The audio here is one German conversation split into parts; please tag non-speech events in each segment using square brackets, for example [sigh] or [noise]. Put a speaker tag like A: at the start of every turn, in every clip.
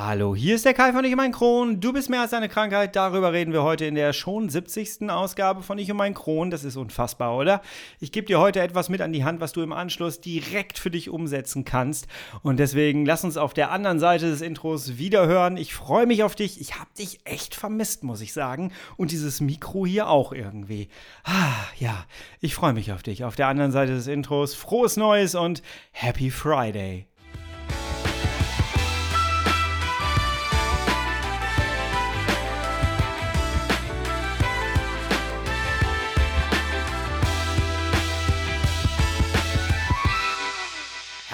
A: Hallo, hier ist der Kai von Ich und mein Kron. Du bist mehr als eine Krankheit. Darüber reden wir heute in der schon 70. Ausgabe von Ich und mein Kron. Das ist unfassbar, oder? Ich gebe dir heute etwas mit an die Hand, was du im Anschluss direkt für dich umsetzen kannst. Und deswegen lass uns auf der anderen Seite des Intros wieder hören. Ich freue mich auf dich. Ich habe dich echt vermisst, muss ich sagen. Und dieses Mikro hier auch irgendwie. Ah, ja, ich freue mich auf dich. Auf der anderen Seite des Intros frohes Neues und Happy Friday.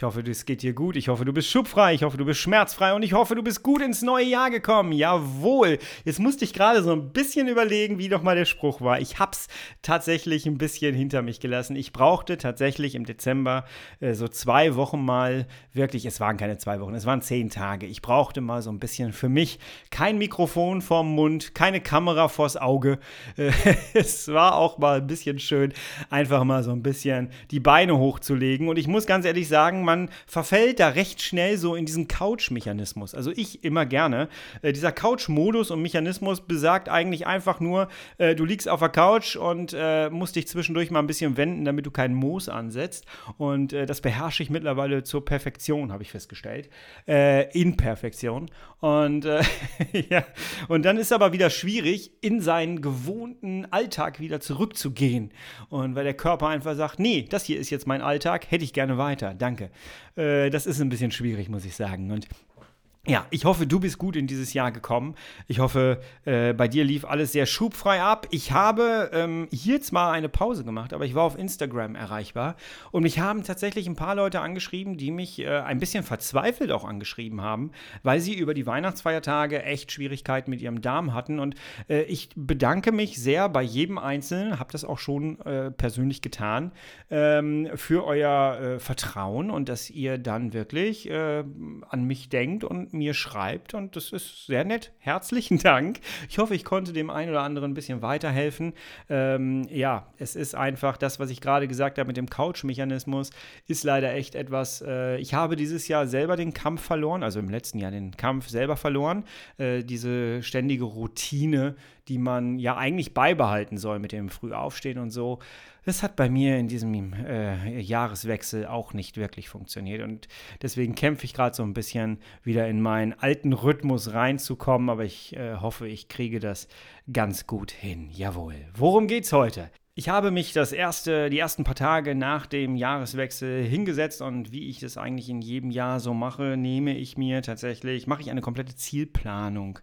A: Ich hoffe, es geht dir gut. Ich hoffe, du bist schubfrei. Ich hoffe, du bist schmerzfrei. Und ich hoffe, du bist gut ins neue Jahr gekommen. Jawohl. Jetzt musste ich gerade so ein bisschen überlegen, wie doch mal der Spruch war. Ich hab's tatsächlich ein bisschen hinter mich gelassen. Ich brauchte tatsächlich im Dezember äh, so zwei Wochen mal wirklich, es waren keine zwei Wochen, es waren zehn Tage. Ich brauchte mal so ein bisschen für mich kein Mikrofon vorm Mund, keine Kamera vors Auge. Äh, [laughs] es war auch mal ein bisschen schön, einfach mal so ein bisschen die Beine hochzulegen. Und ich muss ganz ehrlich sagen, man verfällt da recht schnell so in diesen Couch-Mechanismus. Also ich immer gerne. Äh, dieser Couch-Modus und Mechanismus besagt eigentlich einfach nur, äh, du liegst auf der Couch und äh, musst dich zwischendurch mal ein bisschen wenden, damit du keinen Moos ansetzt. Und äh, das beherrsche ich mittlerweile zur Perfektion, habe ich festgestellt. Äh, in Perfektion. Und, äh, [laughs] ja. und dann ist aber wieder schwierig, in seinen gewohnten Alltag wieder zurückzugehen. Und weil der Körper einfach sagt, nee, das hier ist jetzt mein Alltag, hätte ich gerne weiter, danke. Äh, das ist ein bisschen schwierig, muss ich sagen. Und ja, ich hoffe, du bist gut in dieses Jahr gekommen. Ich hoffe, äh, bei dir lief alles sehr schubfrei ab. Ich habe ähm, hier zwar eine Pause gemacht, aber ich war auf Instagram erreichbar und mich haben tatsächlich ein paar Leute angeschrieben, die mich äh, ein bisschen verzweifelt auch angeschrieben haben, weil sie über die Weihnachtsfeiertage echt Schwierigkeiten mit ihrem Darm hatten. Und äh, ich bedanke mich sehr bei jedem Einzelnen, habe das auch schon äh, persönlich getan, ähm, für euer äh, Vertrauen und dass ihr dann wirklich äh, an mich denkt und mir schreibt und das ist sehr nett. Herzlichen [laughs] Dank. Ich hoffe, ich konnte dem einen oder anderen ein bisschen weiterhelfen. Ähm, ja, es ist einfach das, was ich gerade gesagt habe mit dem Couch-Mechanismus, ist leider echt etwas. Äh, ich habe dieses Jahr selber den Kampf verloren, also im letzten Jahr den Kampf selber verloren. Äh, diese ständige Routine, die man ja eigentlich beibehalten soll mit dem Frühaufstehen und so. Das hat bei mir in diesem äh, Jahreswechsel auch nicht wirklich funktioniert. Und deswegen kämpfe ich gerade so ein bisschen wieder in meinen alten Rhythmus reinzukommen. Aber ich äh, hoffe, ich kriege das ganz gut hin. Jawohl. Worum geht's heute? Ich habe mich das erste, die ersten paar Tage nach dem Jahreswechsel hingesetzt und wie ich das eigentlich in jedem Jahr so mache, nehme ich mir tatsächlich, mache ich eine komplette Zielplanung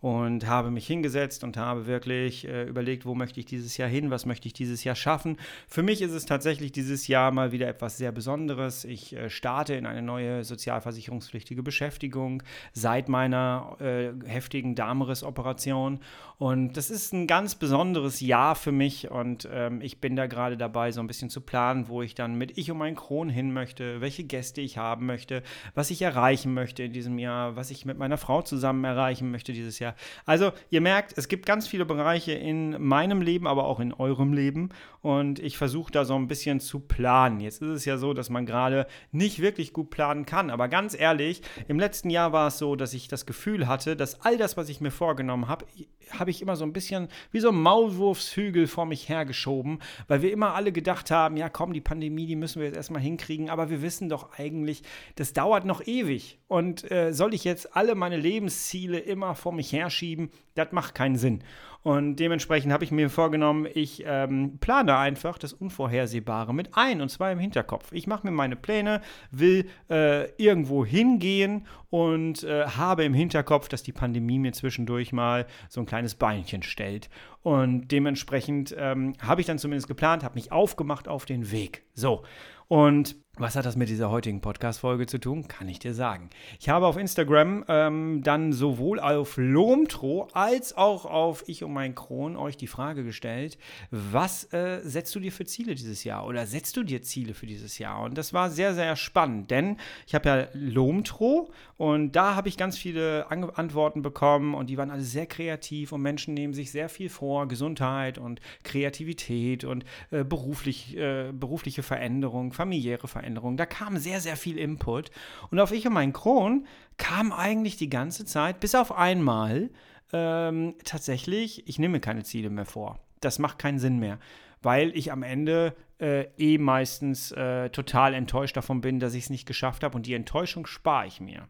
A: und habe mich hingesetzt und habe wirklich äh, überlegt, wo möchte ich dieses Jahr hin, was möchte ich dieses Jahr schaffen. Für mich ist es tatsächlich dieses Jahr mal wieder etwas sehr Besonderes. Ich äh, starte in eine neue sozialversicherungspflichtige Beschäftigung seit meiner äh, heftigen Darmriss-Operation und das ist ein ganz besonderes Jahr für mich und ähm, ich bin da gerade dabei, so ein bisschen zu planen, wo ich dann mit Ich und mein Kron hin möchte, welche Gäste ich haben möchte, was ich erreichen möchte in diesem Jahr, was ich mit meiner Frau zusammen erreichen möchte dieses Jahr ja. Also ihr merkt, es gibt ganz viele Bereiche in meinem Leben, aber auch in eurem Leben. Und ich versuche da so ein bisschen zu planen. Jetzt ist es ja so, dass man gerade nicht wirklich gut planen kann. Aber ganz ehrlich, im letzten Jahr war es so, dass ich das Gefühl hatte, dass all das, was ich mir vorgenommen habe, habe ich immer so ein bisschen wie so ein Maulwurfshügel vor mich hergeschoben, weil wir immer alle gedacht haben, ja komm, die Pandemie, die müssen wir jetzt erstmal hinkriegen, aber wir wissen doch eigentlich, das dauert noch ewig. Und äh, soll ich jetzt alle meine Lebensziele immer vor mich herschieben? Das macht keinen Sinn. Und dementsprechend habe ich mir vorgenommen, ich ähm, plane einfach das Unvorhersehbare mit ein, und zwar im Hinterkopf. Ich mache mir meine Pläne, will äh, irgendwo hingehen und äh, habe im Hinterkopf, dass die Pandemie mir zwischendurch mal so ein kleines Beinchen stellt. Und dementsprechend ähm, habe ich dann zumindest geplant, habe mich aufgemacht auf den Weg. So. Und was hat das mit dieser heutigen Podcast-Folge zu tun? Kann ich dir sagen. Ich habe auf Instagram ähm, dann sowohl auf Lomtro als auch auf Ich und mein Kron euch die Frage gestellt, was äh, setzt du dir für Ziele dieses Jahr oder setzt du dir Ziele für dieses Jahr? Und das war sehr, sehr spannend, denn ich habe ja Lomtro und da habe ich ganz viele An Antworten bekommen und die waren alle sehr kreativ und Menschen nehmen sich sehr viel vor, Gesundheit und Kreativität und äh, beruflich, äh, berufliche Veränderung, familiäre Veränderung. Da kam sehr, sehr viel Input und auf ich und mein Kron kam eigentlich die ganze Zeit, bis auf einmal, ähm, tatsächlich, ich nehme keine Ziele mehr vor. Das macht keinen Sinn mehr, weil ich am Ende äh, eh meistens äh, total enttäuscht davon bin, dass ich es nicht geschafft habe und die Enttäuschung spare ich mir.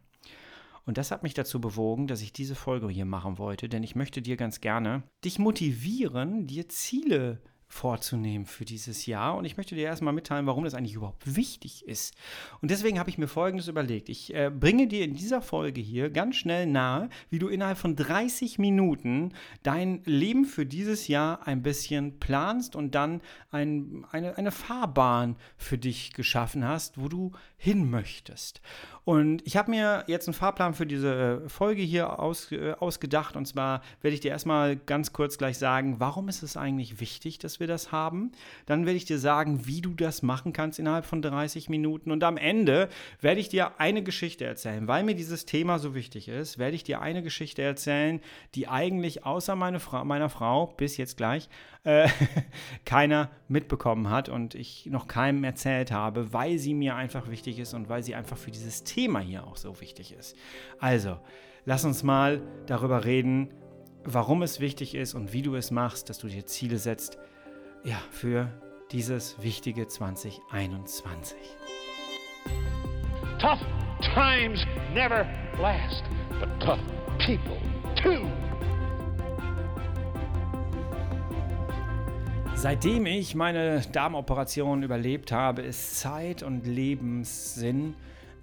A: Und das hat mich dazu bewogen, dass ich diese Folge hier machen wollte, denn ich möchte dir ganz gerne dich motivieren, dir Ziele zu vorzunehmen für dieses Jahr. Und ich möchte dir erstmal mitteilen, warum das eigentlich überhaupt wichtig ist. Und deswegen habe ich mir Folgendes überlegt. Ich äh, bringe dir in dieser Folge hier ganz schnell nahe, wie du innerhalb von 30 Minuten dein Leben für dieses Jahr ein bisschen planst und dann ein, eine, eine Fahrbahn für dich geschaffen hast, wo du hin möchtest. Und ich habe mir jetzt einen Fahrplan für diese äh, Folge hier aus, äh, ausgedacht. Und zwar werde ich dir erstmal ganz kurz gleich sagen, warum ist es eigentlich wichtig, dass wir das haben. Dann werde ich dir sagen, wie du das machen kannst innerhalb von 30 Minuten. Und am Ende werde ich dir eine Geschichte erzählen. Weil mir dieses Thema so wichtig ist, werde ich dir eine Geschichte erzählen, die eigentlich außer meine Fra meiner Frau bis jetzt gleich äh, [laughs] keiner mitbekommen hat und ich noch keinem erzählt habe, weil sie mir einfach wichtig ist und weil sie einfach für dieses Thema hier auch so wichtig ist. Also, lass uns mal darüber reden, warum es wichtig ist und wie du es machst, dass du dir Ziele setzt, ja, für dieses wichtige 2021.
B: Tough times never last, but tough people too.
A: Seitdem ich meine Darmoperation überlebt habe, ist Zeit und Lebenssinn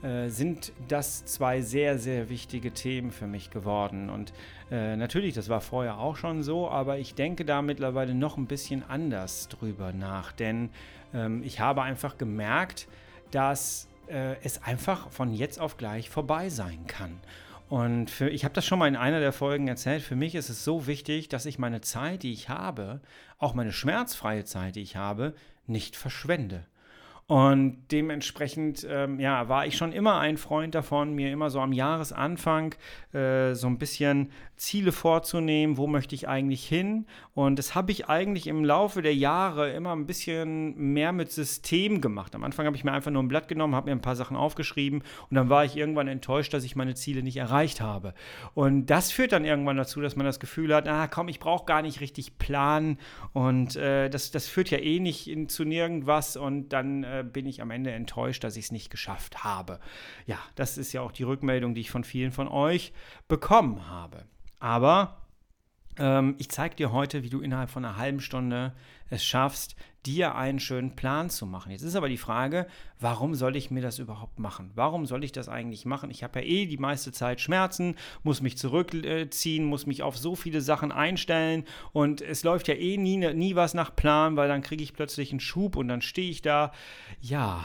A: äh, sind das zwei sehr, sehr wichtige Themen für mich geworden. Und äh, natürlich, das war vorher auch schon so, aber ich denke da mittlerweile noch ein bisschen anders drüber nach. Denn ähm, ich habe einfach gemerkt, dass äh, es einfach von jetzt auf gleich vorbei sein kann. Und für, ich habe das schon mal in einer der Folgen erzählt. Für mich ist es so wichtig, dass ich meine Zeit, die ich habe, auch meine schmerzfreie Zeit, die ich habe, nicht verschwende. Und dementsprechend ähm, ja, war ich schon immer ein Freund davon, mir immer so am Jahresanfang äh, so ein bisschen Ziele vorzunehmen, wo möchte ich eigentlich hin. Und das habe ich eigentlich im Laufe der Jahre immer ein bisschen mehr mit System gemacht. Am Anfang habe ich mir einfach nur ein Blatt genommen, habe mir ein paar Sachen aufgeschrieben und dann war ich irgendwann enttäuscht, dass ich meine Ziele nicht erreicht habe. Und das führt dann irgendwann dazu, dass man das Gefühl hat, ah komm, ich brauche gar nicht richtig planen und äh, das, das führt ja eh nicht in, zu nirgendwas und dann äh, bin ich am Ende enttäuscht, dass ich es nicht geschafft habe. Ja, das ist ja auch die Rückmeldung, die ich von vielen von euch bekommen habe. Aber ich zeige dir heute, wie du innerhalb von einer halben Stunde es schaffst, dir einen schönen Plan zu machen. Jetzt ist aber die Frage, warum soll ich mir das überhaupt machen? Warum soll ich das eigentlich machen? Ich habe ja eh die meiste Zeit Schmerzen, muss mich zurückziehen, muss mich auf so viele Sachen einstellen und es läuft ja eh nie, nie was nach Plan, weil dann kriege ich plötzlich einen Schub und dann stehe ich da. Ja,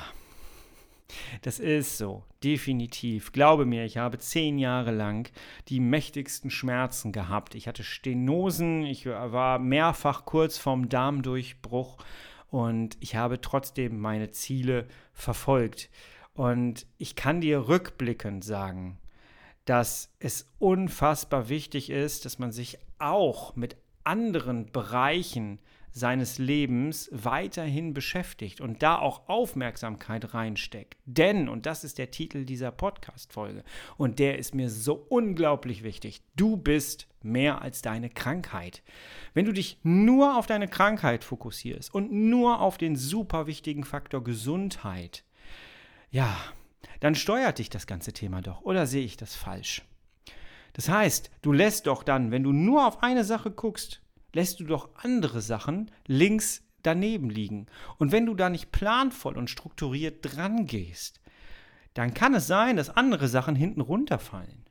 A: das ist so, definitiv. Glaube mir, ich habe zehn Jahre lang die mächtigsten Schmerzen gehabt. Ich hatte Stenosen, ich war mehrfach kurz vorm Darmdurchbruch und ich habe trotzdem meine Ziele verfolgt. Und ich kann dir rückblickend sagen, dass es unfassbar wichtig ist, dass man sich auch mit anderen Bereichen seines Lebens weiterhin beschäftigt und da auch Aufmerksamkeit reinsteckt. Denn, und das ist der Titel dieser Podcast-Folge, und der ist mir so unglaublich wichtig, du bist mehr als deine Krankheit. Wenn du dich nur auf deine Krankheit fokussierst und nur auf den super wichtigen Faktor Gesundheit, ja, dann steuert dich das ganze Thema doch. Oder sehe ich das falsch? Das heißt, du lässt doch dann, wenn du nur auf eine Sache guckst, lässt du doch andere Sachen links daneben liegen. Und wenn du da nicht planvoll und strukturiert dran gehst, dann kann es sein, dass andere Sachen hinten runterfallen.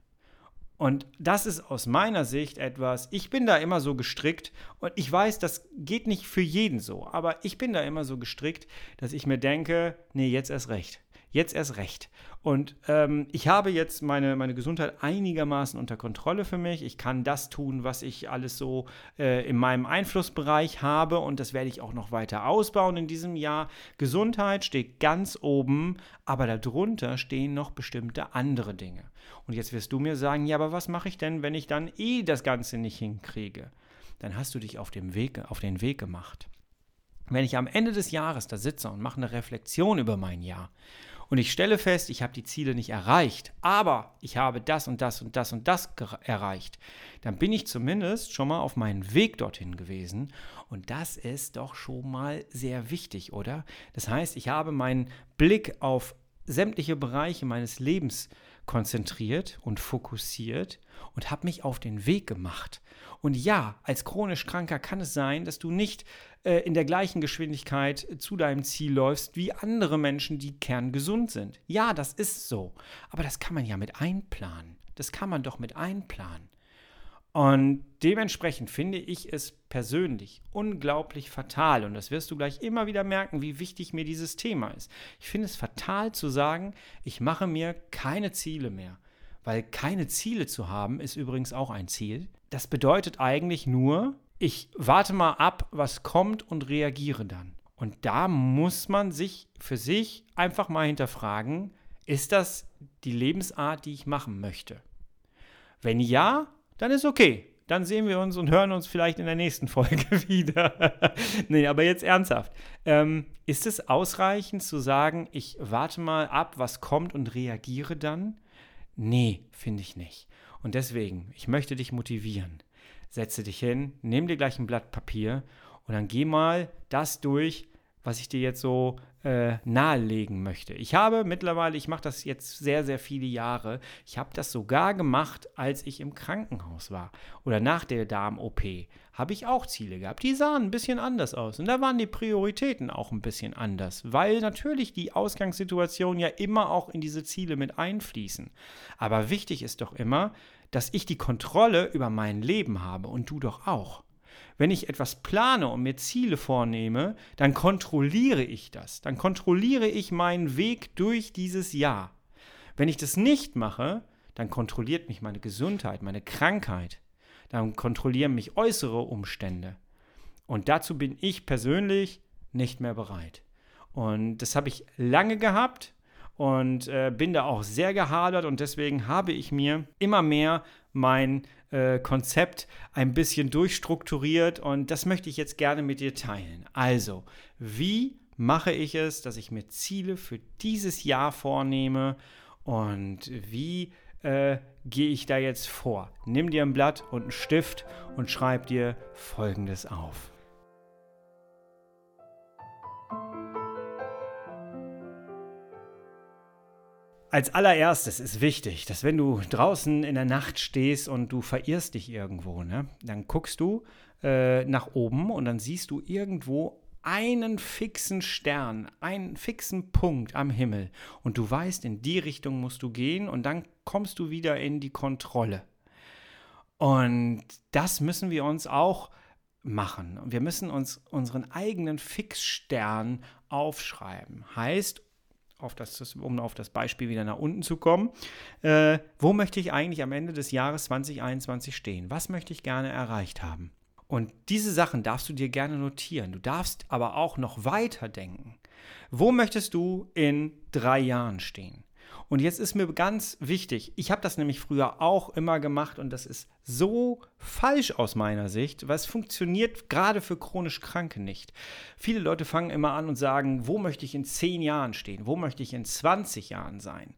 A: Und das ist aus meiner Sicht etwas, ich bin da immer so gestrickt und ich weiß, das geht nicht für jeden so, aber ich bin da immer so gestrickt, dass ich mir denke, nee, jetzt erst recht. Jetzt erst recht. Und ähm, ich habe jetzt meine, meine Gesundheit einigermaßen unter Kontrolle für mich. Ich kann das tun, was ich alles so äh, in meinem Einflussbereich habe. Und das werde ich auch noch weiter ausbauen in diesem Jahr. Gesundheit steht ganz oben, aber darunter stehen noch bestimmte andere Dinge. Und jetzt wirst du mir sagen, ja, aber was mache ich denn, wenn ich dann eh das Ganze nicht hinkriege? Dann hast du dich auf, dem Weg, auf den Weg gemacht. Wenn ich am Ende des Jahres da sitze und mache eine Reflexion über mein Jahr und ich stelle fest, ich habe die Ziele nicht erreicht, aber ich habe das und das und das und das erreicht, dann bin ich zumindest schon mal auf meinem Weg dorthin gewesen und das ist doch schon mal sehr wichtig, oder? Das heißt, ich habe meinen Blick auf sämtliche Bereiche meines Lebens konzentriert und fokussiert und habe mich auf den Weg gemacht. Und ja, als chronisch Kranker kann es sein, dass du nicht äh, in der gleichen Geschwindigkeit zu deinem Ziel läufst wie andere Menschen, die kerngesund sind. Ja, das ist so. Aber das kann man ja mit einplanen. Das kann man doch mit einplanen. Und dementsprechend finde ich es persönlich unglaublich fatal. Und das wirst du gleich immer wieder merken, wie wichtig mir dieses Thema ist. Ich finde es fatal zu sagen, ich mache mir keine Ziele mehr. Weil keine Ziele zu haben, ist übrigens auch ein Ziel. Das bedeutet eigentlich nur, ich warte mal ab, was kommt und reagiere dann. Und da muss man sich für sich einfach mal hinterfragen, ist das die Lebensart, die ich machen möchte? Wenn ja, dann ist okay. Dann sehen wir uns und hören uns vielleicht in der nächsten [laughs] Folge wieder. [laughs] nee, aber jetzt ernsthaft. Ähm, ist es ausreichend zu sagen, ich warte mal ab, was kommt und reagiere dann? Nee, finde ich nicht. Und deswegen, ich möchte dich motivieren setze dich hin, nimm dir gleich ein Blatt Papier und dann geh mal das durch, was ich dir jetzt so äh, nahelegen möchte. Ich habe mittlerweile, ich mache das jetzt sehr, sehr viele Jahre, ich habe das sogar gemacht, als ich im Krankenhaus war oder nach der Darm-OP, habe ich auch Ziele gehabt. Die sahen ein bisschen anders aus und da waren die Prioritäten auch ein bisschen anders, weil natürlich die Ausgangssituation ja immer auch in diese Ziele mit einfließen. Aber wichtig ist doch immer, dass ich die Kontrolle über mein Leben habe und du doch auch. Wenn ich etwas plane und mir Ziele vornehme, dann kontrolliere ich das. Dann kontrolliere ich meinen Weg durch dieses Jahr. Wenn ich das nicht mache, dann kontrolliert mich meine Gesundheit, meine Krankheit. Dann kontrollieren mich äußere Umstände. Und dazu bin ich persönlich nicht mehr bereit. Und das habe ich lange gehabt und äh, bin da auch sehr gehadert und deswegen habe ich mir immer mehr mein äh, Konzept ein bisschen durchstrukturiert und das möchte ich jetzt gerne mit dir teilen. Also, wie mache ich es, dass ich mir Ziele für dieses Jahr vornehme und wie äh, gehe ich da jetzt vor? Nimm dir ein Blatt und einen Stift und schreib dir Folgendes auf. Als allererstes ist wichtig, dass wenn du draußen in der Nacht stehst und du verirrst dich irgendwo, ne, dann guckst du äh, nach oben und dann siehst du irgendwo einen fixen Stern, einen fixen Punkt am Himmel und du weißt, in die Richtung musst du gehen und dann kommst du wieder in die Kontrolle. Und das müssen wir uns auch machen. Wir müssen uns unseren eigenen Fixstern aufschreiben. Heißt, auf das, um auf das Beispiel wieder nach unten zu kommen, äh, wo möchte ich eigentlich am Ende des Jahres 2021 stehen? Was möchte ich gerne erreicht haben? Und diese Sachen darfst du dir gerne notieren. Du darfst aber auch noch weiter denken. Wo möchtest du in drei Jahren stehen? Und jetzt ist mir ganz wichtig, ich habe das nämlich früher auch immer gemacht und das ist so falsch aus meiner Sicht, weil es funktioniert gerade für chronisch Kranke nicht. Viele Leute fangen immer an und sagen, wo möchte ich in 10 Jahren stehen? Wo möchte ich in 20 Jahren sein?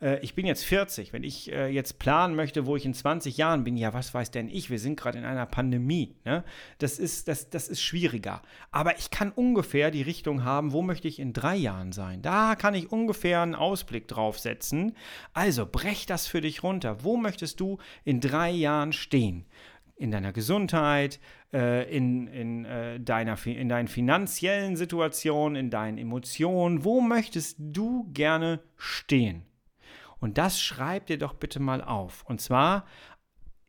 A: Äh, ich bin jetzt 40, wenn ich äh, jetzt planen möchte, wo ich in 20 Jahren bin, ja, was weiß denn ich? Wir sind gerade in einer Pandemie. Ne? Das, ist, das, das ist schwieriger. Aber ich kann ungefähr die Richtung haben, wo möchte ich in drei Jahren sein? Da kann ich ungefähr einen Ausblick drauf setzen. Also brech das für dich runter. Wo möchtest du in drei Jahren stehen? in deiner Gesundheit, äh, in, in, äh, deiner, in deinen finanziellen Situationen, in deinen Emotionen. Wo möchtest du gerne stehen? Und das schreib dir doch bitte mal auf. Und zwar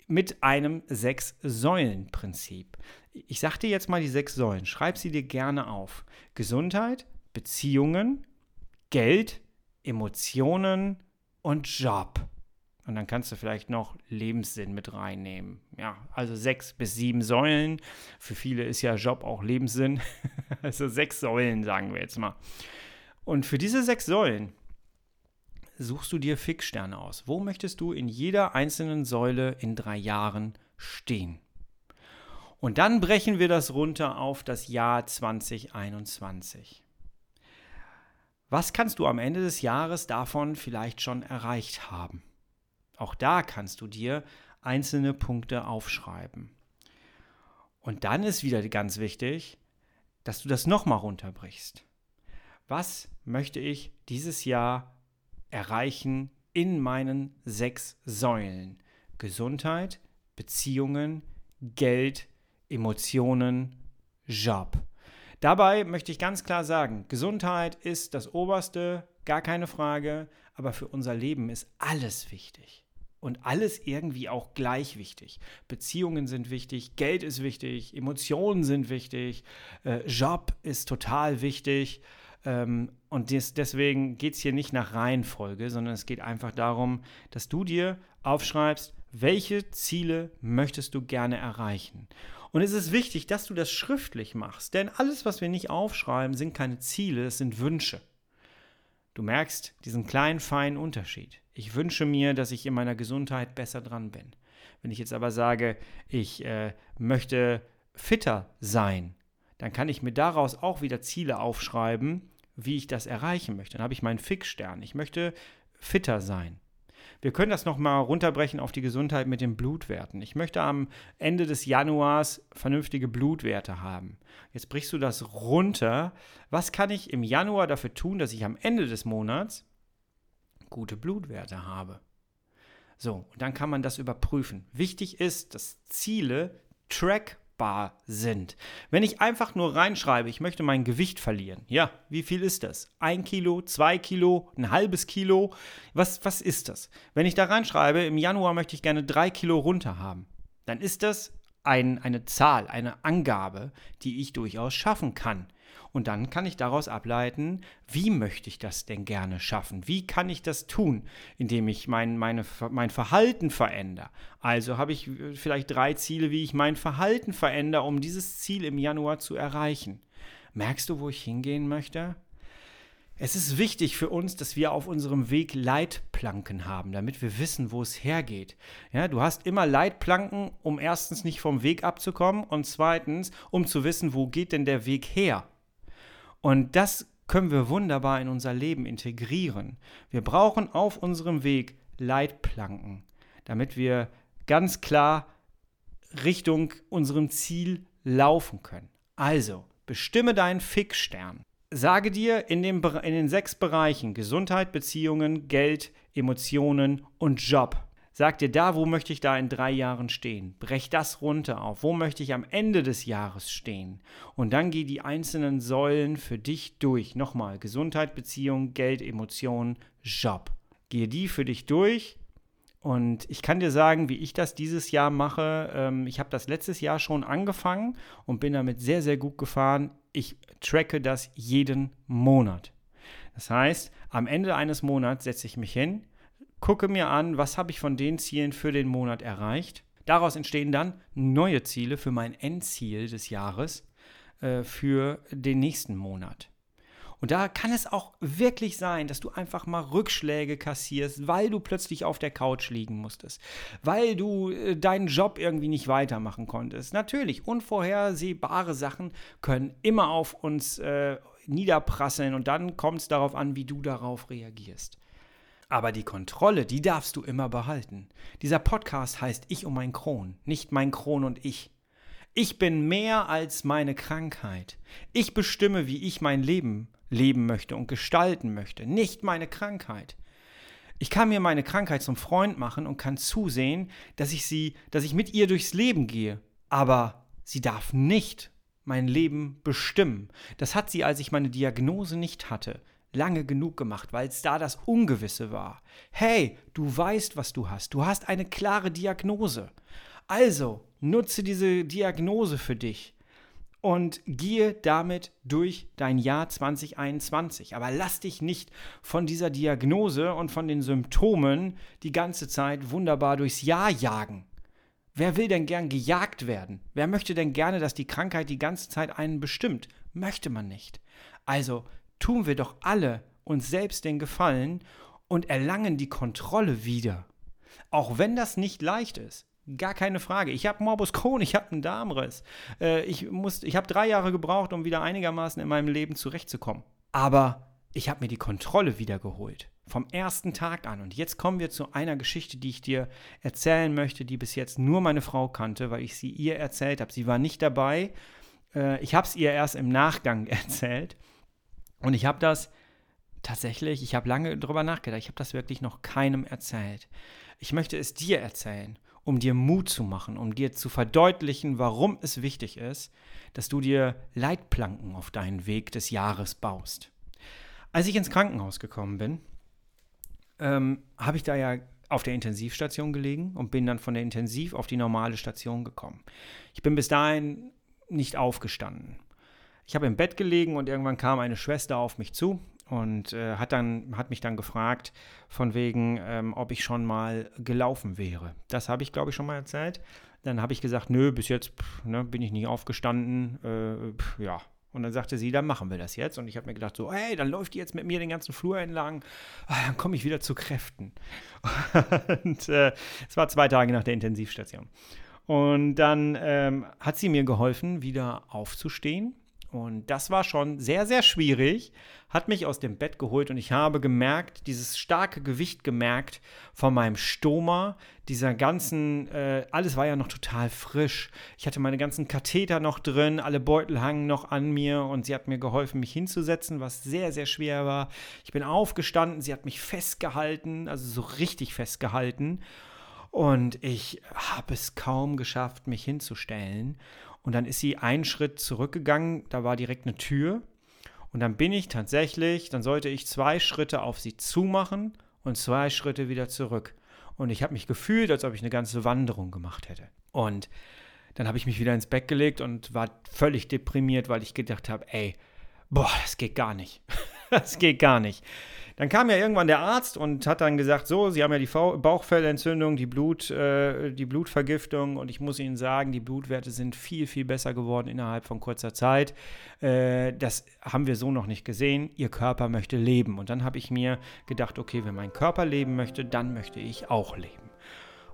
A: mit einem Sechs-Säulen-Prinzip. Ich sag dir jetzt mal die sechs Säulen. Schreib sie dir gerne auf. Gesundheit, Beziehungen, Geld, Emotionen und Job. Und dann kannst du vielleicht noch Lebenssinn mit reinnehmen. Ja, also sechs bis sieben Säulen. Für viele ist ja Job auch Lebenssinn. [laughs] also sechs Säulen, sagen wir jetzt mal. Und für diese sechs Säulen suchst du dir Fixsterne aus. Wo möchtest du in jeder einzelnen Säule in drei Jahren stehen? Und dann brechen wir das runter auf das Jahr 2021. Was kannst du am Ende des Jahres davon vielleicht schon erreicht haben? Auch da kannst du dir einzelne Punkte aufschreiben. Und dann ist wieder ganz wichtig, dass du das nochmal runterbrichst. Was möchte ich dieses Jahr erreichen in meinen sechs Säulen? Gesundheit, Beziehungen, Geld, Emotionen, Job. Dabei möchte ich ganz klar sagen, Gesundheit ist das Oberste, gar keine Frage, aber für unser Leben ist alles wichtig und alles irgendwie auch gleich wichtig. Beziehungen sind wichtig, Geld ist wichtig, Emotionen sind wichtig, äh, Job ist total wichtig. Ähm, und des, deswegen geht es hier nicht nach Reihenfolge, sondern es geht einfach darum, dass du dir aufschreibst, welche Ziele möchtest du gerne erreichen. Und es ist wichtig, dass du das schriftlich machst, denn alles, was wir nicht aufschreiben, sind keine Ziele, es sind Wünsche. Du merkst diesen kleinen, feinen Unterschied. Ich wünsche mir, dass ich in meiner Gesundheit besser dran bin. Wenn ich jetzt aber sage, ich äh, möchte fitter sein, dann kann ich mir daraus auch wieder Ziele aufschreiben, wie ich das erreichen möchte. Dann habe ich meinen Fixstern. Ich möchte fitter sein. Wir können das nochmal runterbrechen auf die Gesundheit mit den Blutwerten. Ich möchte am Ende des Januars vernünftige Blutwerte haben. Jetzt brichst du das runter. Was kann ich im Januar dafür tun, dass ich am Ende des Monats gute Blutwerte habe? So, und dann kann man das überprüfen. Wichtig ist, dass Ziele track machbar sind. Wenn ich einfach nur reinschreibe, ich möchte mein Gewicht verlieren, ja, wie viel ist das? Ein Kilo, zwei Kilo, ein halbes Kilo? Was, was ist das? Wenn ich da reinschreibe, im Januar möchte ich gerne drei Kilo runter haben, dann ist das ein, eine Zahl, eine Angabe, die ich durchaus schaffen kann. Und dann kann ich daraus ableiten, wie möchte ich das denn gerne schaffen? Wie kann ich das tun, indem ich mein, meine, mein Verhalten verändere? Also habe ich äh, vielleicht drei Ziele, wie ich mein Verhalten verändere, um dieses Ziel im Januar zu erreichen. Merkst du, wo ich hingehen möchte? Es ist wichtig für uns, dass wir auf unserem Weg Leitplanken haben, damit wir wissen, wo es hergeht. Ja, du hast immer Leitplanken, um erstens nicht vom Weg abzukommen und zweitens, um zu wissen, wo geht denn der Weg her. Und das können wir wunderbar in unser Leben integrieren. Wir brauchen auf unserem Weg Leitplanken, damit wir ganz klar Richtung unserem Ziel laufen können. Also, bestimme deinen Fixstern. Sage dir in, dem, in den sechs Bereichen Gesundheit, Beziehungen, Geld, Emotionen und Job Sag dir da, wo möchte ich da in drei Jahren stehen? Brech das runter auf. Wo möchte ich am Ende des Jahres stehen? Und dann geh die einzelnen Säulen für dich durch. Nochmal, Gesundheit, Beziehung, Geld, Emotionen, Job. Gehe die für dich durch. Und ich kann dir sagen, wie ich das dieses Jahr mache. Ähm, ich habe das letztes Jahr schon angefangen und bin damit sehr, sehr gut gefahren. Ich tracke das jeden Monat. Das heißt, am Ende eines Monats setze ich mich hin, gucke mir an, was habe ich von den Zielen für den Monat erreicht. Daraus entstehen dann neue Ziele für mein Endziel des Jahres äh, für den nächsten Monat. Und da kann es auch wirklich sein, dass du einfach mal Rückschläge kassierst, weil du plötzlich auf der Couch liegen musstest, weil du äh, deinen Job irgendwie nicht weitermachen konntest. Natürlich, unvorhersehbare Sachen können immer auf uns äh, niederprasseln und dann kommt es darauf an, wie du darauf reagierst. Aber die Kontrolle, die darfst du immer behalten. Dieser Podcast heißt Ich um mein Kron, nicht mein Kron und ich. Ich bin mehr als meine Krankheit. Ich bestimme, wie ich mein Leben leben möchte und gestalten möchte, nicht meine Krankheit. Ich kann mir meine Krankheit zum Freund machen und kann zusehen, dass ich sie, dass ich mit ihr durchs Leben gehe. Aber sie darf nicht mein Leben bestimmen. Das hat sie, als ich meine Diagnose nicht hatte lange genug gemacht, weil es da das Ungewisse war. Hey, du weißt, was du hast. Du hast eine klare Diagnose. Also, nutze diese Diagnose für dich und gehe damit durch dein Jahr 2021. Aber lass dich nicht von dieser Diagnose und von den Symptomen die ganze Zeit wunderbar durchs Jahr jagen. Wer will denn gern gejagt werden? Wer möchte denn gerne, dass die Krankheit die ganze Zeit einen bestimmt? Möchte man nicht. Also tun wir doch alle uns selbst den Gefallen und erlangen die Kontrolle wieder. Auch wenn das nicht leicht ist. Gar keine Frage. Ich habe Morbus Crohn, ich habe einen Darmriss. Äh, ich ich habe drei Jahre gebraucht, um wieder einigermaßen in meinem Leben zurechtzukommen. Aber ich habe mir die Kontrolle wiedergeholt. Vom ersten Tag an. Und jetzt kommen wir zu einer Geschichte, die ich dir erzählen möchte, die bis jetzt nur meine Frau kannte, weil ich sie ihr erzählt habe. Sie war nicht dabei. Äh, ich habe es ihr erst im Nachgang [laughs] erzählt. Und ich habe das tatsächlich, ich habe lange darüber nachgedacht, ich habe das wirklich noch keinem erzählt. Ich möchte es dir erzählen um dir Mut zu machen, um dir zu verdeutlichen, warum es wichtig ist, dass du dir Leitplanken auf deinen Weg des Jahres baust. Als ich ins Krankenhaus gekommen bin, ähm, habe ich da ja auf der Intensivstation gelegen und bin dann von der Intensiv auf die normale Station gekommen. Ich bin bis dahin nicht aufgestanden. Ich habe im Bett gelegen und irgendwann kam eine Schwester auf mich zu und äh, hat, dann, hat mich dann gefragt, von wegen, ähm, ob ich schon mal gelaufen wäre. Das habe ich, glaube ich, schon mal erzählt. Dann habe ich gesagt, nö, bis jetzt pff, ne, bin ich nicht aufgestanden. Äh, pff, ja. Und dann sagte sie, dann machen wir das jetzt. Und ich habe mir gedacht, so, hey, dann läuft die jetzt mit mir den ganzen Flur entlang. Ah, dann komme ich wieder zu Kräften. [laughs] und äh, es war zwei Tage nach der Intensivstation. Und dann ähm, hat sie mir geholfen, wieder aufzustehen und das war schon sehr, sehr schwierig, hat mich aus dem Bett geholt und ich habe gemerkt, dieses starke Gewicht gemerkt von meinem Stoma, dieser ganzen, äh, alles war ja noch total frisch. Ich hatte meine ganzen Katheter noch drin, alle Beutel hangen noch an mir und sie hat mir geholfen, mich hinzusetzen, was sehr, sehr schwer war. Ich bin aufgestanden, sie hat mich festgehalten, also so richtig festgehalten. Und ich habe es kaum geschafft, mich hinzustellen. Und dann ist sie einen Schritt zurückgegangen, da war direkt eine Tür. Und dann bin ich tatsächlich, dann sollte ich zwei Schritte auf sie zumachen und zwei Schritte wieder zurück. Und ich habe mich gefühlt, als ob ich eine ganze Wanderung gemacht hätte. Und dann habe ich mich wieder ins Bett gelegt und war völlig deprimiert, weil ich gedacht habe, ey, boah, das geht gar nicht. [laughs] [laughs] das geht gar nicht. Dann kam ja irgendwann der Arzt und hat dann gesagt, so, Sie haben ja die Bauchfellentzündung, die, Blut, äh, die Blutvergiftung und ich muss Ihnen sagen, die Blutwerte sind viel, viel besser geworden innerhalb von kurzer Zeit. Äh, das haben wir so noch nicht gesehen. Ihr Körper möchte leben. Und dann habe ich mir gedacht, okay, wenn mein Körper leben möchte, dann möchte ich auch leben.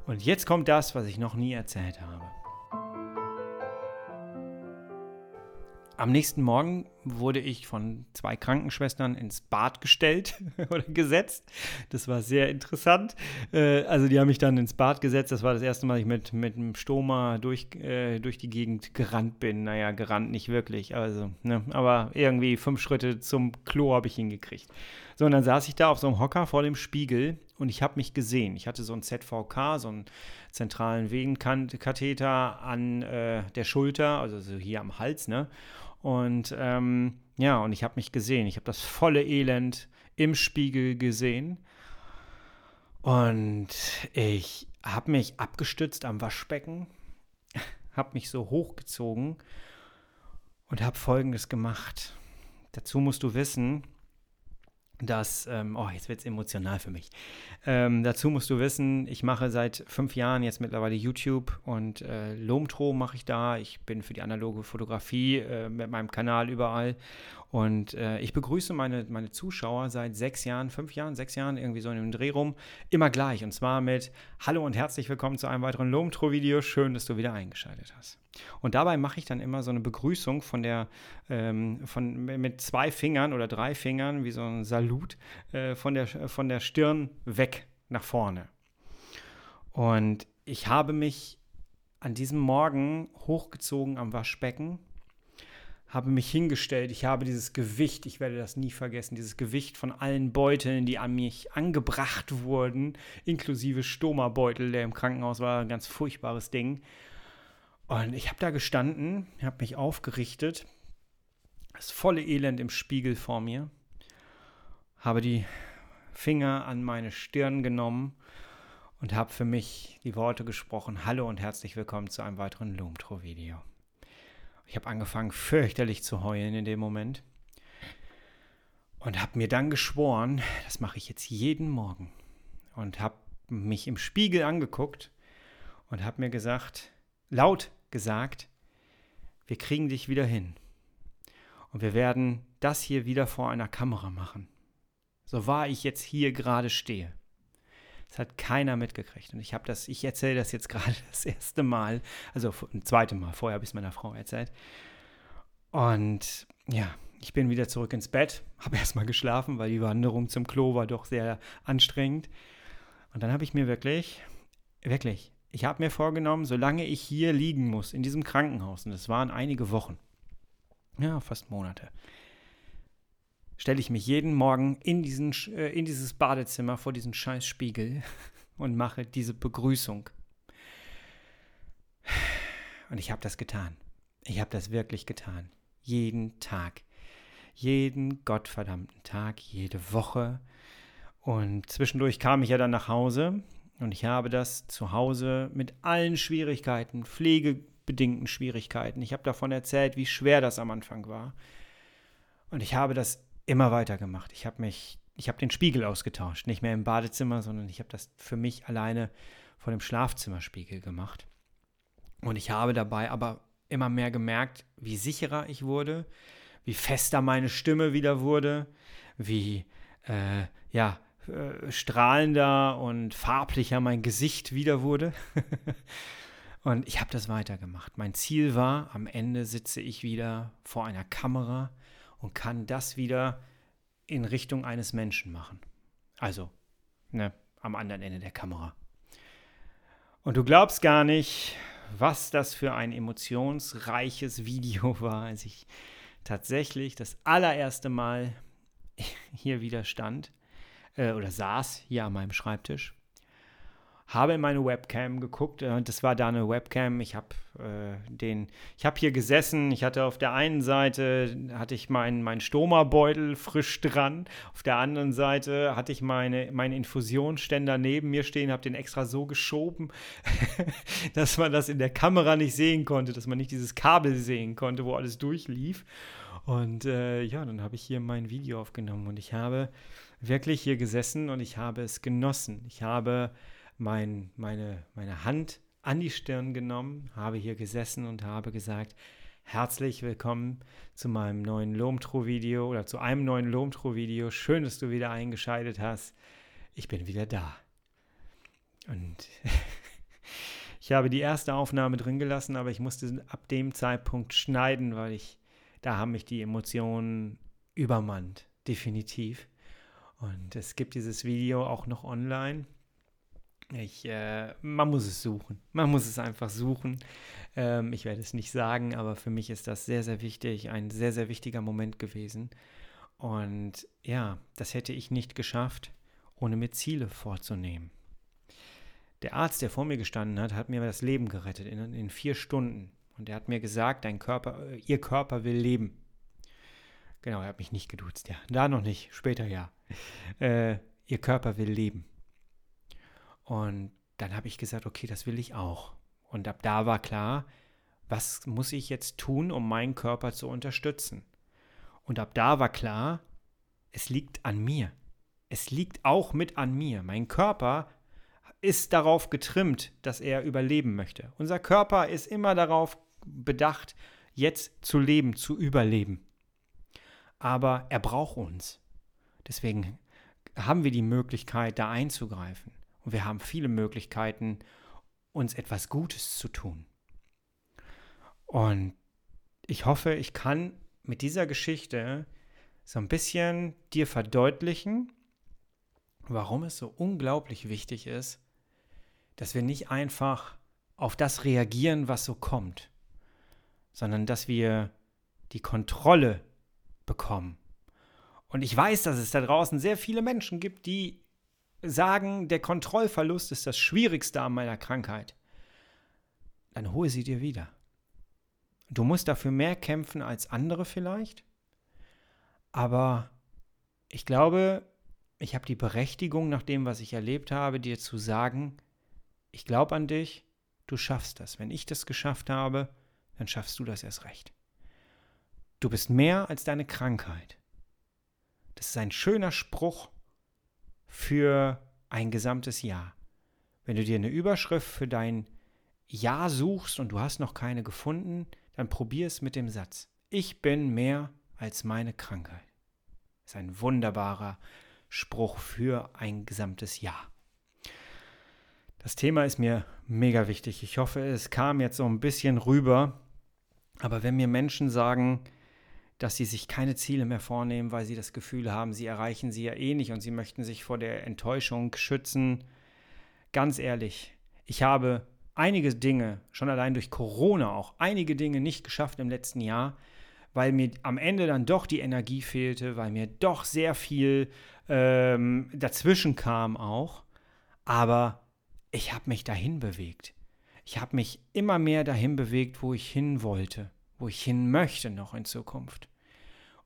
A: Und jetzt kommt das, was ich noch nie erzählt habe. Am nächsten Morgen wurde ich von zwei Krankenschwestern ins Bad gestellt [laughs] oder gesetzt. Das war sehr interessant. Äh, also die haben mich dann ins Bad gesetzt. Das war das erste Mal, dass ich mit, mit einem Stoma durch, äh, durch die Gegend gerannt bin. Naja, gerannt nicht wirklich. Also, ne? Aber irgendwie fünf Schritte zum Klo habe ich hingekriegt. So, und dann saß ich da auf so einem Hocker vor dem Spiegel und ich habe mich gesehen. Ich hatte so ein ZVK, so einen zentralen Venenkatheter an äh, der Schulter, also so hier am Hals, ne? Und ähm, ja, und ich habe mich gesehen. Ich habe das volle Elend im Spiegel gesehen. Und ich habe mich abgestützt am Waschbecken, [laughs] habe mich so hochgezogen und habe Folgendes gemacht. Dazu musst du wissen, dass, ähm, oh, jetzt wird es emotional für mich. Ähm, dazu musst du wissen, ich mache seit fünf Jahren jetzt mittlerweile YouTube und äh, Lomtro mache ich da. Ich bin für die analoge Fotografie äh, mit meinem Kanal überall. Und äh, ich begrüße meine, meine Zuschauer seit sechs Jahren, fünf Jahren, sechs Jahren, irgendwie so in dem Dreh rum, immer gleich. Und zwar mit Hallo und herzlich willkommen zu einem weiteren Lomtro-Video. Schön, dass du wieder eingeschaltet hast. Und dabei mache ich dann immer so eine Begrüßung von der, ähm, von, mit zwei Fingern oder drei Fingern, wie so ein Salut, äh, von, der, von der Stirn weg nach vorne. Und ich habe mich an diesem Morgen hochgezogen am Waschbecken, habe mich hingestellt. Ich habe dieses Gewicht, ich werde das nie vergessen, dieses Gewicht von allen Beuteln, die an mich angebracht wurden, inklusive Stoma-Beutel, der im Krankenhaus war, ein ganz furchtbares Ding und ich habe da gestanden, habe mich aufgerichtet, das volle Elend im Spiegel vor mir, habe die Finger an meine Stirn genommen und habe für mich die Worte gesprochen, hallo und herzlich willkommen zu einem weiteren Lumtro-Video. Ich habe angefangen, fürchterlich zu heulen in dem Moment. Und habe mir dann geschworen, das mache ich jetzt jeden Morgen. Und habe mich im Spiegel angeguckt und habe mir gesagt, laut gesagt, wir kriegen dich wieder hin. Und wir werden das hier wieder vor einer Kamera machen. So wahr ich jetzt hier gerade stehe. Das hat keiner mitgekriegt. Und ich habe das, ich erzähle das jetzt [laughs] gerade das erste Mal, also ein zweites Mal, vorher habe ich es meiner Frau erzählt. Und ja, ich bin wieder zurück ins Bett, habe [laughs] erstmal geschlafen, weil die Wanderung zum Klo war doch sehr anstrengend. Und dann habe ich mir wirklich, wirklich, ich habe mir vorgenommen, solange ich hier liegen muss, in diesem Krankenhaus, und das waren einige Wochen, ja, fast Monate, stelle ich mich jeden Morgen in, diesen, äh, in dieses Badezimmer vor diesen scheiß Spiegel [laughs] und mache diese Begrüßung. Und ich habe das getan. Ich habe das wirklich getan. Jeden Tag. Jeden gottverdammten Tag, jede Woche. Und zwischendurch kam ich ja dann nach Hause und ich habe das zu Hause mit allen Schwierigkeiten, pflegebedingten Schwierigkeiten. Ich habe davon erzählt, wie schwer das am Anfang war. Und ich habe das immer weiter gemacht. Ich habe mich, ich habe den Spiegel ausgetauscht, nicht mehr im Badezimmer, sondern ich habe das für mich alleine vor dem Schlafzimmerspiegel gemacht. Und ich habe dabei aber immer mehr gemerkt, wie sicherer ich wurde, wie fester meine Stimme wieder wurde, wie äh, ja äh, strahlender und farblicher mein Gesicht wieder wurde. [laughs] und ich habe das weitergemacht. Mein Ziel war, am Ende sitze ich wieder vor einer Kamera und kann das wieder in Richtung eines Menschen machen. Also, ne, am anderen Ende der Kamera. Und du glaubst gar nicht, was das für ein emotionsreiches Video [laughs] war, als ich tatsächlich das allererste Mal [laughs] hier wieder stand äh, oder saß hier an meinem Schreibtisch habe in meine Webcam geguckt und äh, das war da eine Webcam. Ich habe äh, den, ich habe hier gesessen. Ich hatte auf der einen Seite hatte ich meinen mein Stoma-Beutel frisch dran. Auf der anderen Seite hatte ich meine meinen Infusionsständer neben mir stehen. Habe den extra so geschoben, [laughs] dass man das in der Kamera nicht sehen konnte, dass man nicht dieses Kabel sehen konnte, wo alles durchlief. Und äh, ja, dann habe ich hier mein Video aufgenommen und ich habe wirklich hier gesessen und ich habe es genossen. Ich habe mein, meine, meine Hand an die Stirn genommen, habe hier gesessen und habe gesagt, herzlich willkommen zu meinem neuen Lomtro-Video oder zu einem neuen Lomtro-Video. Schön, dass du wieder eingeschaltet hast. Ich bin wieder da. Und [laughs] ich habe die erste Aufnahme drin gelassen, aber ich musste ab dem Zeitpunkt schneiden, weil ich, da haben mich die Emotionen übermannt. Definitiv. Und es gibt dieses Video auch noch online. Ich, äh, man muss es suchen. Man muss es einfach suchen. Ähm, ich werde es nicht sagen, aber für mich ist das sehr, sehr wichtig, ein sehr, sehr wichtiger Moment gewesen. Und ja, das hätte ich nicht geschafft, ohne mir Ziele vorzunehmen. Der Arzt, der vor mir gestanden hat, hat mir das Leben gerettet in, in vier Stunden. Und er hat mir gesagt, dein Körper, äh, ihr Körper will leben. Genau, er hat mich nicht geduzt, ja. Da noch nicht, später ja. Äh, ihr Körper will leben. Und dann habe ich gesagt, okay, das will ich auch. Und ab da war klar, was muss ich jetzt tun, um meinen Körper zu unterstützen? Und ab da war klar, es liegt an mir. Es liegt auch mit an mir. Mein Körper ist darauf getrimmt, dass er überleben möchte. Unser Körper ist immer darauf bedacht, jetzt zu leben, zu überleben. Aber er braucht uns. Deswegen haben wir die Möglichkeit, da einzugreifen. Und wir haben viele Möglichkeiten, uns etwas Gutes zu tun. Und ich hoffe, ich kann mit dieser Geschichte so ein bisschen dir verdeutlichen, warum es so unglaublich wichtig ist, dass wir nicht einfach auf das reagieren, was so kommt, sondern dass wir die Kontrolle bekommen. Und ich weiß, dass es da draußen sehr viele Menschen gibt, die sagen, der Kontrollverlust ist das Schwierigste an meiner Krankheit, dann hole sie dir wieder. Du musst dafür mehr kämpfen als andere vielleicht, aber ich glaube, ich habe die Berechtigung, nach dem, was ich erlebt habe, dir zu sagen, ich glaube an dich, du schaffst das. Wenn ich das geschafft habe, dann schaffst du das erst recht. Du bist mehr als deine Krankheit. Das ist ein schöner Spruch für ein gesamtes Jahr. Wenn du dir eine Überschrift für dein Jahr suchst und du hast noch keine gefunden, dann probier es mit dem Satz. Ich bin mehr als meine Krankheit. Das ist ein wunderbarer Spruch für ein gesamtes Jahr. Das Thema ist mir mega wichtig. Ich hoffe, es kam jetzt so ein bisschen rüber. Aber wenn mir Menschen sagen, dass sie sich keine Ziele mehr vornehmen, weil sie das Gefühl haben, sie erreichen sie ja eh nicht und sie möchten sich vor der Enttäuschung schützen, ganz ehrlich, ich habe einige Dinge, schon allein durch Corona auch, einige Dinge nicht geschafft im letzten Jahr, weil mir am Ende dann doch die Energie fehlte, weil mir doch sehr viel ähm, dazwischen kam auch. Aber ich habe mich dahin bewegt. Ich habe mich immer mehr dahin bewegt, wo ich hin wollte, wo ich hin möchte noch in Zukunft.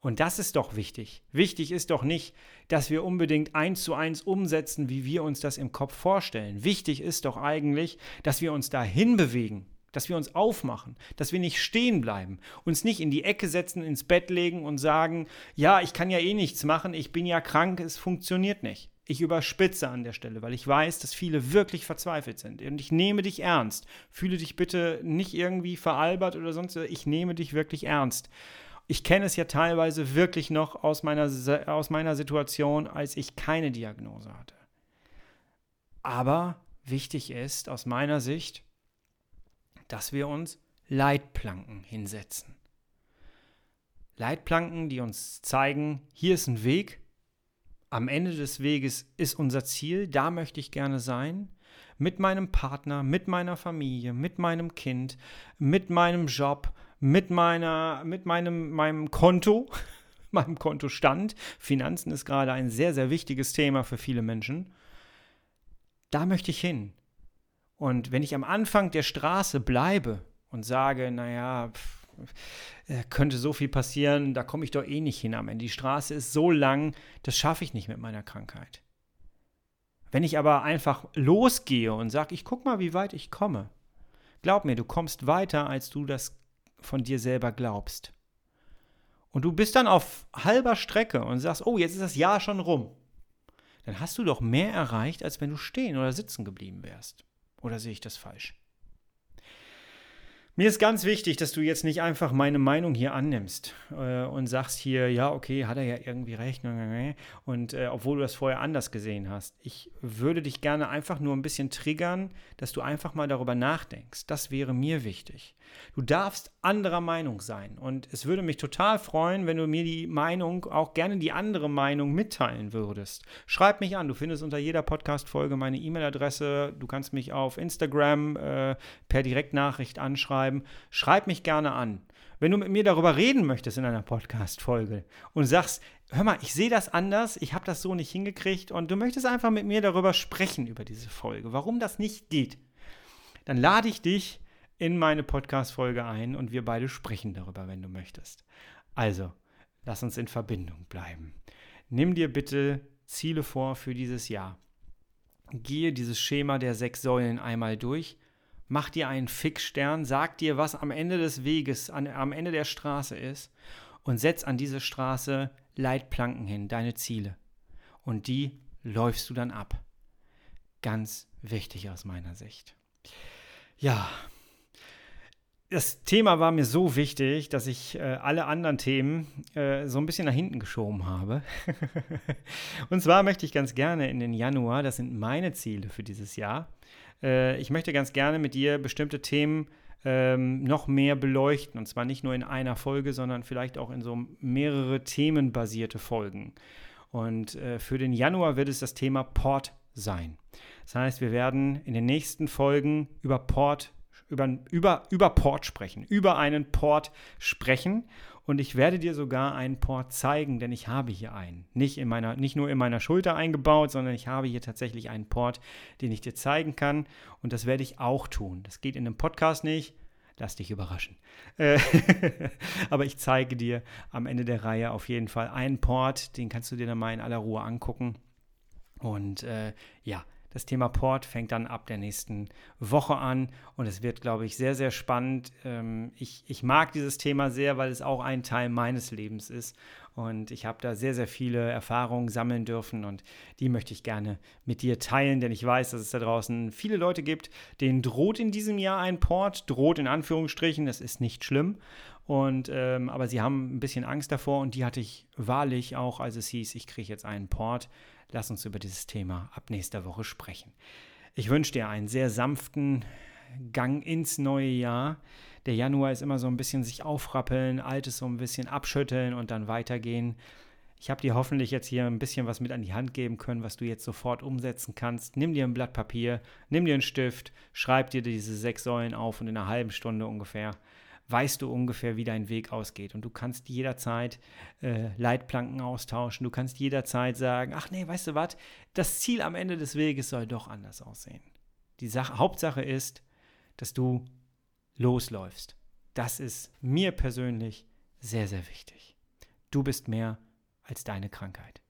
A: Und das ist doch wichtig. Wichtig ist doch nicht, dass wir unbedingt eins zu eins umsetzen, wie wir uns das im Kopf vorstellen. Wichtig ist doch eigentlich, dass wir uns dahin bewegen, dass wir uns aufmachen, dass wir nicht stehen bleiben, uns nicht in die Ecke setzen, ins Bett legen und sagen, ja, ich kann ja eh nichts machen, ich bin ja krank, es funktioniert nicht. Ich überspitze an der Stelle, weil ich weiß, dass viele wirklich verzweifelt sind. Und ich nehme dich ernst. Fühle dich bitte nicht irgendwie veralbert oder sonst. Ich nehme dich wirklich ernst. Ich kenne es ja teilweise wirklich noch aus meiner, aus meiner Situation, als ich keine Diagnose hatte. Aber wichtig ist aus meiner Sicht, dass wir uns Leitplanken hinsetzen. Leitplanken, die uns zeigen, hier ist ein Weg, am Ende des Weges ist unser Ziel, da möchte ich gerne sein, mit meinem Partner, mit meiner Familie, mit meinem Kind, mit meinem Job, mit meiner, mit meinem, meinem Konto, [laughs] meinem Kontostand. Finanzen ist gerade ein sehr, sehr wichtiges Thema für viele Menschen. Da möchte ich hin. Und wenn ich am Anfang der Straße bleibe und sage, naja, pff, äh, könnte so viel passieren, da komme ich doch eh nicht hin am Ende. Die Straße ist so lang, das schaffe ich nicht mit meiner Krankheit. Wenn ich aber einfach losgehe und sage, ich gucke mal, wie weit ich komme, glaub mir, du kommst weiter, als du das von dir selber glaubst. Und du bist dann auf halber Strecke und sagst, oh, jetzt ist das Jahr schon rum. Dann hast du doch mehr erreicht, als wenn du stehen oder sitzen geblieben wärst. Oder sehe ich das falsch? Mir ist ganz wichtig, dass du jetzt nicht einfach meine Meinung hier annimmst äh, und sagst hier, ja, okay, hat er ja irgendwie recht. Und äh, obwohl du das vorher anders gesehen hast. Ich würde dich gerne einfach nur ein bisschen triggern, dass du einfach mal darüber nachdenkst. Das wäre mir wichtig. Du darfst anderer Meinung sein. Und es würde mich total freuen, wenn du mir die Meinung, auch gerne die andere Meinung mitteilen würdest. Schreib mich an. Du findest unter jeder Podcast-Folge meine E-Mail-Adresse. Du kannst mich auf Instagram äh, per Direktnachricht anschreiben schreiben, schreib mich gerne an. Wenn du mit mir darüber reden möchtest in einer Podcast-Folge und sagst, hör mal, ich sehe das anders, ich habe das so nicht hingekriegt und du möchtest einfach mit mir darüber sprechen, über diese Folge, warum das nicht geht, dann lade ich dich in meine Podcast-Folge ein und wir beide sprechen darüber, wenn du möchtest. Also, lass uns in Verbindung bleiben. Nimm dir bitte Ziele vor für dieses Jahr. Gehe dieses Schema der sechs Säulen einmal durch mach dir einen Fixstern, sag dir, was am Ende des Weges, an, am Ende der Straße ist und setz an diese Straße Leitplanken hin, deine Ziele. Und die läufst du dann ab. Ganz wichtig aus meiner Sicht. Ja, das Thema war mir so wichtig, dass ich äh, alle anderen Themen äh, so ein bisschen nach hinten geschoben habe. [laughs] und zwar möchte ich ganz gerne in den Januar, das sind meine Ziele für dieses Jahr, äh, ich möchte ganz gerne mit dir bestimmte Themen ähm, noch mehr beleuchten. Und zwar nicht nur in einer Folge, sondern vielleicht auch in so mehrere themenbasierte Folgen. Und äh, für den Januar wird es das Thema Port sein. Das heißt, wir werden in den nächsten Folgen über Port, über, über, über Port sprechen, über einen Port sprechen und ich werde dir sogar einen Port zeigen, denn ich habe hier einen. Nicht, in meiner, nicht nur in meiner Schulter eingebaut, sondern ich habe hier tatsächlich einen Port, den ich dir zeigen kann. Und das werde ich auch tun. Das geht in einem Podcast nicht. Lass dich überraschen. Äh, [laughs] aber ich zeige dir am Ende der Reihe auf jeden Fall einen Port, den kannst du dir dann mal in aller Ruhe angucken. Und äh, ja, Das Thema Port fängt dann ab der nächsten Woche an und es wird, glaube ich, sehr, sehr spannend. Ähm, ich, ich mag dieses Thema sehr, weil es auch ein Teil meines Lebens ist und ich habe da sehr, sehr viele Erfahrungen sammeln dürfen und die möchte ich gerne mit dir teilen, denn ich weiß, dass es da draußen viele Leute gibt, denen droht in diesem Jahr ein Port, droht in Anführungsstrichen, das ist nicht schlimm. Und, ähm, aber sie haben ein bisschen Angst davor und die hatte ich wahrlich auch, als es hieß, ich kriege jetzt einen Port. Lass uns über dieses Thema ab nächster Woche sprechen. Ich wünsche dir einen sehr sanften Gang ins neue Jahr. Der Januar ist immer so ein bisschen sich aufrappeln, Altes so ein bisschen abschütteln und dann weitergehen. Ich habe dir hoffentlich jetzt hier ein bisschen was mit an die Hand geben können, was du jetzt sofort umsetzen kannst. Nimm dir ein Blatt Papier, nimm dir einen Stift, schreib dir diese sechs Säulen auf und in einer halben Stunde ungefähr weißt du ungefähr, wie dein Weg ausgeht. Und du kannst jederzeit äh, Leitplanken austauschen. Du kannst jederzeit sagen, ach nee, weißt du was, das Ziel am Ende des Weges soll doch anders aussehen. Die Sache, Hauptsache ist, dass du losläufst. Das ist mir persönlich sehr, sehr wichtig. Du bist mehr als deine Krankheit.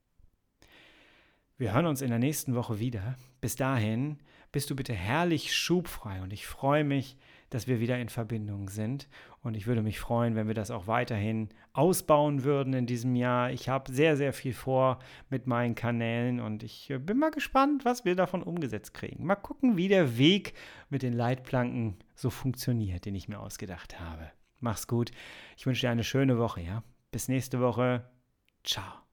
A: Wir hören uns in der nächsten Woche wieder. Bis dahin bist du bitte herrlich schubfrei und ich freue mich, dass wir wieder in Verbindung sind. Und ich würde mich freuen, wenn wir das auch weiterhin ausbauen würden in diesem Jahr. Ich habe sehr, sehr viel vor mit meinen Kanälen und ich bin mal gespannt, was wir davon umgesetzt kriegen. Mal gucken, wie der Weg mit den Leitplanken so funktioniert, den ich mir ausgedacht habe. Mach's gut. Ich wünsche dir eine schöne Woche, ja? Bis nächste Woche. Ciao.